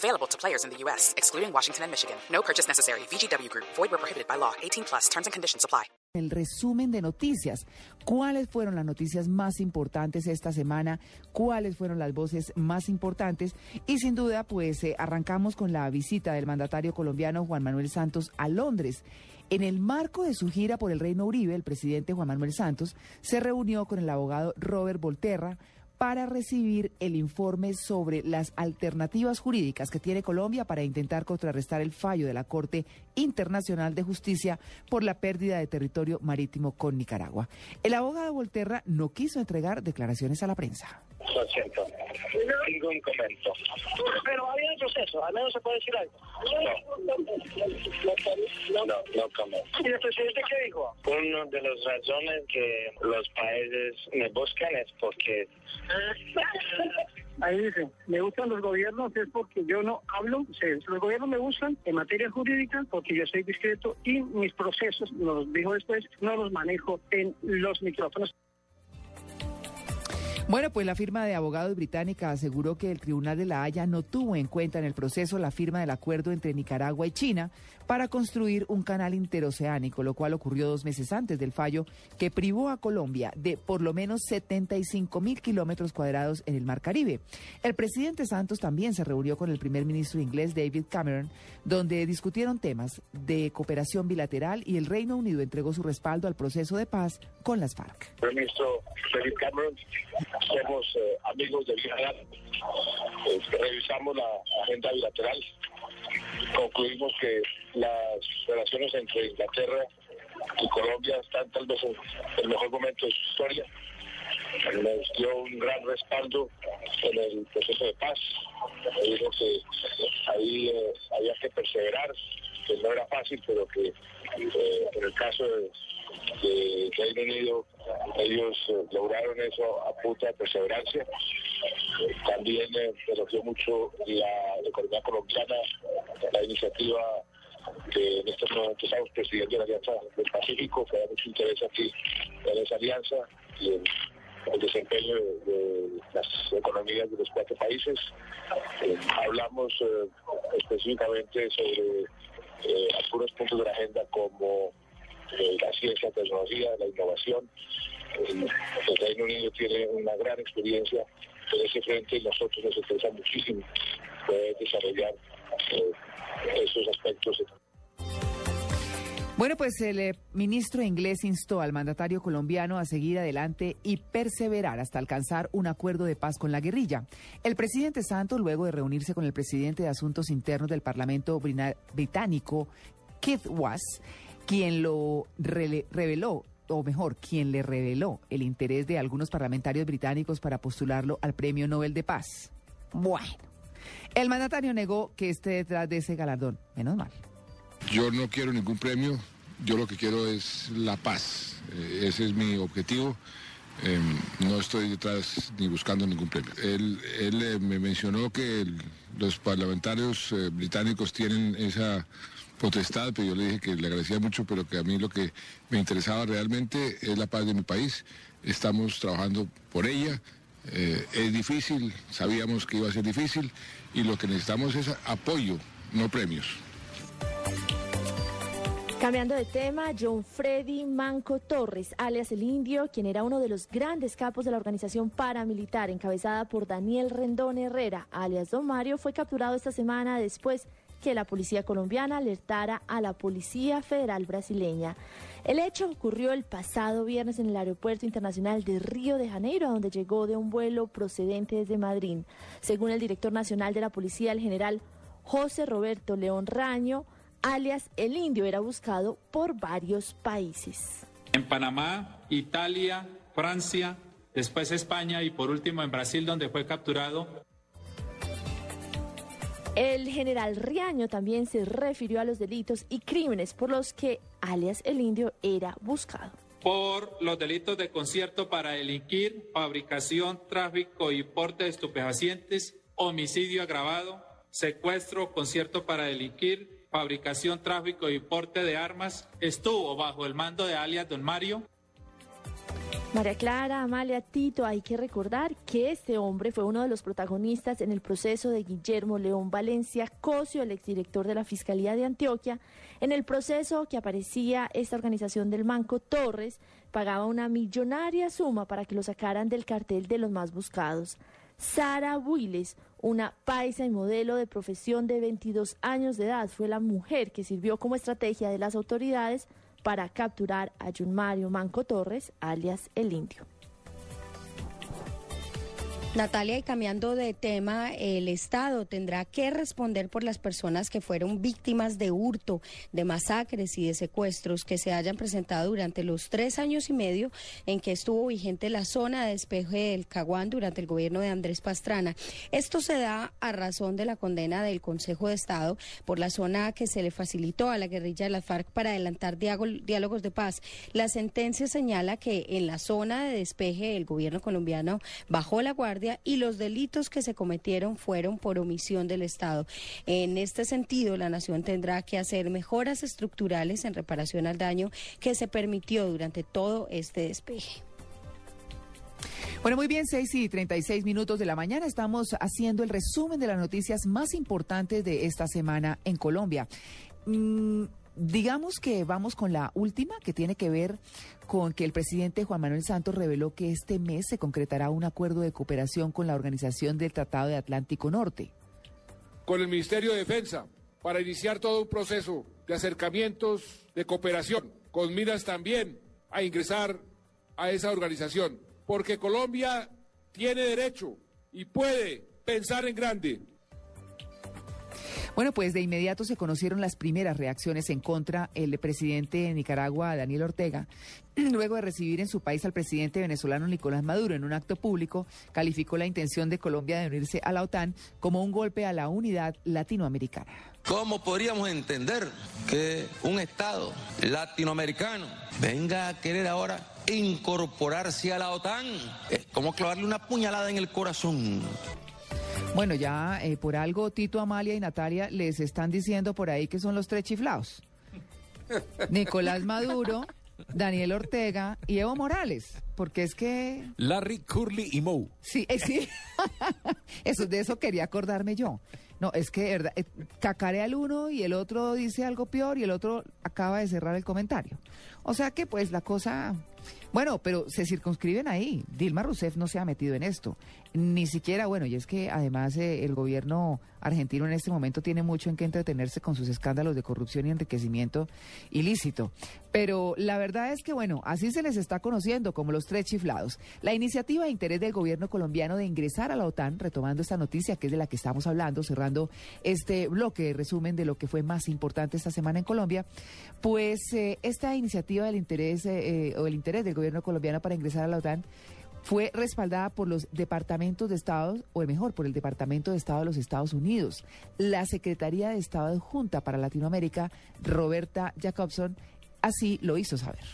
Available to players in the U.S., excluding Washington and Michigan. No purchase necessary. VGW Group. Void where prohibited by law. 18 plus. Terms and conditions apply. El resumen de noticias. ¿Cuáles fueron las noticias más importantes esta semana? ¿Cuáles fueron las voces más importantes? Y sin duda, pues eh, arrancamos con la visita del mandatario colombiano Juan Manuel Santos a Londres. En el marco de su gira por el Reino Uribe, el presidente Juan Manuel Santos se reunió con el abogado Robert Volterra para recibir el informe sobre las alternativas jurídicas que tiene Colombia para intentar contrarrestar el fallo de la Corte Internacional de Justicia por la pérdida de territorio marítimo con Nicaragua. El abogado Volterra no quiso entregar declaraciones a la prensa. Lo siento, ningún comento. Pero había un proceso, al menos se puede decir algo. No, no, no comento. ¿Y el presidente qué dijo? Una de las razones que los países me buscan es porque Ahí dice, me gustan los gobiernos es porque yo no hablo, o sea, los gobiernos me buscan en materia jurídica porque yo soy discreto y mis procesos, los dijo después, no los manejo en los micrófonos. Bueno, pues la firma de abogados británica aseguró que el Tribunal de la Haya no tuvo en cuenta en el proceso la firma del acuerdo entre Nicaragua y China para construir un canal interoceánico, lo cual ocurrió dos meses antes del fallo que privó a Colombia de por lo menos 75 mil kilómetros cuadrados en el Mar Caribe. El presidente Santos también se reunió con el primer ministro inglés David Cameron, donde discutieron temas de cooperación bilateral y el Reino Unido entregó su respaldo al proceso de paz con las FARC. ministro David Cameron somos eh, amigos de real. Eh, revisamos la agenda bilateral. Concluimos que las relaciones entre Inglaterra y Colombia están tal vez en el mejor momento de su historia. Nos dio un gran respaldo en el proceso de paz. Dijo que ahí eh, había que perseverar, que no era fácil, pero que eh, en el caso de, de Reino Unido ellos eh, lograron eso a punta de perseverancia. Eh, También eh, elogió mucho la economía colombiana, la iniciativa que en estos momentos estamos presidiendo la Alianza del Pacífico, que da mucho interés aquí en esa alianza y en el desempeño de, las economías de los cuatro países. Eh, hablamos eh, específicamente sobre eh, algunos puntos de la agenda como eh, la ciencia, la tecnología, la innovación. El, Reino Unido tiene una gran experiencia en ese frente y nosotros nos interesa muchísimo poder desarrollar eh, esos aspectos. Bueno, pues el eh, ministro inglés instó al mandatario colombiano a seguir adelante y perseverar hasta alcanzar un acuerdo de paz con la guerrilla. El presidente Santos, luego de reunirse con el presidente de Asuntos Internos del Parlamento británico, Keith Was, quien lo reveló o mejor, quien le reveló el interés de algunos parlamentarios británicos para postularlo al Premio Nobel de Paz. Bueno, el mandatario negó que esté detrás de ese galardón. Menos mal. Yo no quiero ningún premio, yo lo que quiero es la paz. Eh, ese es mi objetivo. Eh, no estoy detrás ni buscando ningún premio. Él, eh, me mencionó que los parlamentarios eh, británicos tienen esa potestad, pero yo le dije que le agradecía mucho, pero que a mí lo que me interesaba realmente es la paz de mi país. Estamos trabajando por ella. Eh, es difícil, sabíamos que iba a ser difícil y lo que necesitamos es apoyo, no premios. Cambiando de tema, John Freddy Manco Torres, alias el Indio, quien era uno de los grandes capos de la organización paramilitar encabezada por Daniel Rendón Herrera, alias Don Mario, fue capturado esta semana después que la policía colombiana alertara a la Policía Federal brasileña. El hecho ocurrió el pasado viernes en el Aeropuerto Internacional de Río de Janeiro, donde llegó de un vuelo procedente desde Madrid. Según el director nacional de la policía, el general José Roberto León Raño, alias El Indio, era buscado por varios países. En Panamá, Italia, Francia, después España y por último en Brasil, donde fue capturado. El general Riaño también se refirió a los delitos y crímenes por los que alias el indio, era buscado. Por los delitos de concierto para delinquir, fabricación, tráfico y porte de estupefacientes, homicidio agravado, secuestro, concierto para delinquir, fabricación, tráfico y porte de armas, estuvo bajo el mando de alias Don Mario. María Clara, Amalia, Tito, hay que recordar que este hombre fue uno de los protagonistas en el proceso de Guillermo León Valencia Cosio, el exdirector de la Fiscalía de Antioquia. En el proceso que aparecía esta organización del Manco Torres, pagaba una millonaria suma para que lo sacaran del cartel de los más buscados. Sara Builes, una paisa y modelo de profesión de 22 años de edad, fue la mujer que sirvió como estrategia de las autoridades para capturar a Jun Mario Manco Torres, alias El Indio. Natalia, y cambiando de tema, el Estado tendrá que responder por las personas que fueron víctimas de hurto, de masacres y de secuestros que se hayan presentado durante los tres años y medio en que estuvo vigente la zona de despeje del Caguán durante el gobierno de Andrés Pastrana. Esto se da a razón de la condena del Consejo de Estado por la zona que se le facilitó a la guerrilla de la FARC para adelantar diálogos de paz. La sentencia señala que en la zona de despeje el gobierno colombiano bajó la guardia y los delitos que se cometieron fueron por omisión del Estado. En este sentido, la Nación tendrá que hacer mejoras estructurales en reparación al daño que se permitió durante todo este despeje. Bueno, muy bien, 6 y 36 minutos de la mañana estamos haciendo el resumen de las noticias más importantes de esta semana en Colombia. Mm, digamos que vamos con la última, que tiene que ver con que el presidente Juan Manuel Santos reveló que este mes se concretará un acuerdo de cooperación con la Organización del Tratado de Atlántico Norte. Con el Ministerio de Defensa, para iniciar todo un proceso de acercamientos, de cooperación, con miras también a ingresar a esa organización, porque Colombia tiene derecho y puede pensar en grande. Bueno, pues de inmediato se conocieron las primeras reacciones en contra el presidente de Nicaragua, Daniel Ortega, luego de recibir en su país al presidente venezolano Nicolás Maduro en un acto público, calificó la intención de Colombia de unirse a la OTAN como un golpe a la unidad latinoamericana. ¿Cómo podríamos entender que un Estado latinoamericano venga a querer ahora incorporarse a la OTAN? Es como clavarle una puñalada en el corazón. Bueno, ya eh, por algo Tito, Amalia y Natalia les están diciendo por ahí que son los tres chiflados. Nicolás Maduro, Daniel Ortega y Evo Morales, porque es que... Larry, Curly y Moe. Sí, eh, sí. eso, de eso quería acordarme yo. No, es que verdad, eh, cacarea el uno y el otro dice algo peor y el otro acaba de cerrar el comentario. O sea que pues la cosa bueno, pero se circunscriben ahí. Dilma Rousseff no se ha metido en esto. Ni siquiera, bueno, y es que además eh, el gobierno argentino en este momento tiene mucho en que entretenerse con sus escándalos de corrupción y enriquecimiento ilícito. Pero la verdad es que, bueno, así se les está conociendo como los tres chiflados. La iniciativa de interés del gobierno colombiano de ingresar a la OTAN, retomando esta noticia que es de la que estamos hablando, cerrando este bloque de resumen de lo que fue más importante esta semana en Colombia, pues eh, esta iniciativa del interés eh, o el interés del gobierno colombiano para ingresar a la OTAN fue respaldada por los departamentos de Estado, o mejor, por el Departamento de Estado de los Estados Unidos. La Secretaría de Estado Junta para Latinoamérica, Roberta Jacobson, así lo hizo saber.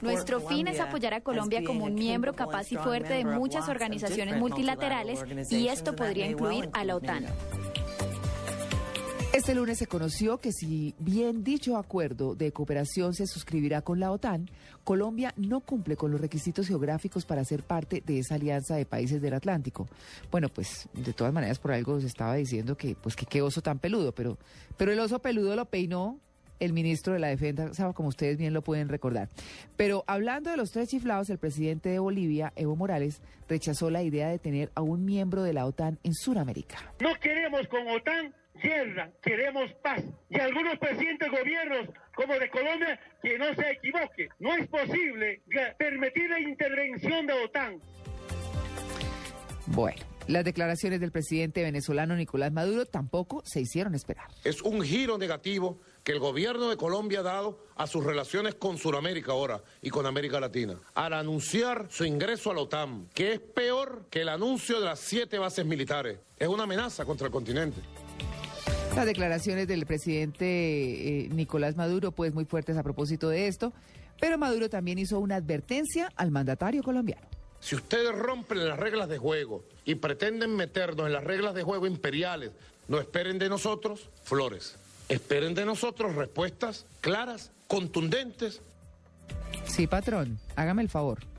Nuestro fin es apoyar a Colombia como un miembro capaz y fuerte de muchas organizaciones multilaterales y esto podría incluir a la OTAN. Este lunes se conoció que si bien dicho acuerdo de cooperación se suscribirá con la OTAN, Colombia no cumple con los requisitos geográficos para ser parte de esa alianza de países del Atlántico. Bueno, pues de todas maneras por algo se estaba diciendo que pues que qué oso tan peludo, pero pero el oso peludo lo peinó el ministro de la Defensa, como ustedes bien lo pueden recordar. Pero hablando de los tres chiflados, el presidente de Bolivia, Evo Morales, rechazó la idea de tener a un miembro de la OTAN en Sudamérica. No queremos con OTAN guerra, queremos paz. Y algunos presidentes de gobiernos como de Colombia, que no se equivoque, no es posible permitir la intervención de OTAN. Bueno. Las declaraciones del presidente venezolano Nicolás Maduro tampoco se hicieron esperar. Es un giro negativo que el gobierno de Colombia ha dado a sus relaciones con Sudamérica ahora y con América Latina, al anunciar su ingreso a la OTAN, que es peor que el anuncio de las siete bases militares. Es una amenaza contra el continente. Las declaraciones del presidente eh, Nicolás Maduro, pues muy fuertes a propósito de esto, pero Maduro también hizo una advertencia al mandatario colombiano. Si ustedes rompen las reglas de juego y pretenden meternos en las reglas de juego imperiales, no esperen de nosotros flores, esperen de nosotros respuestas claras, contundentes. Sí, patrón, hágame el favor.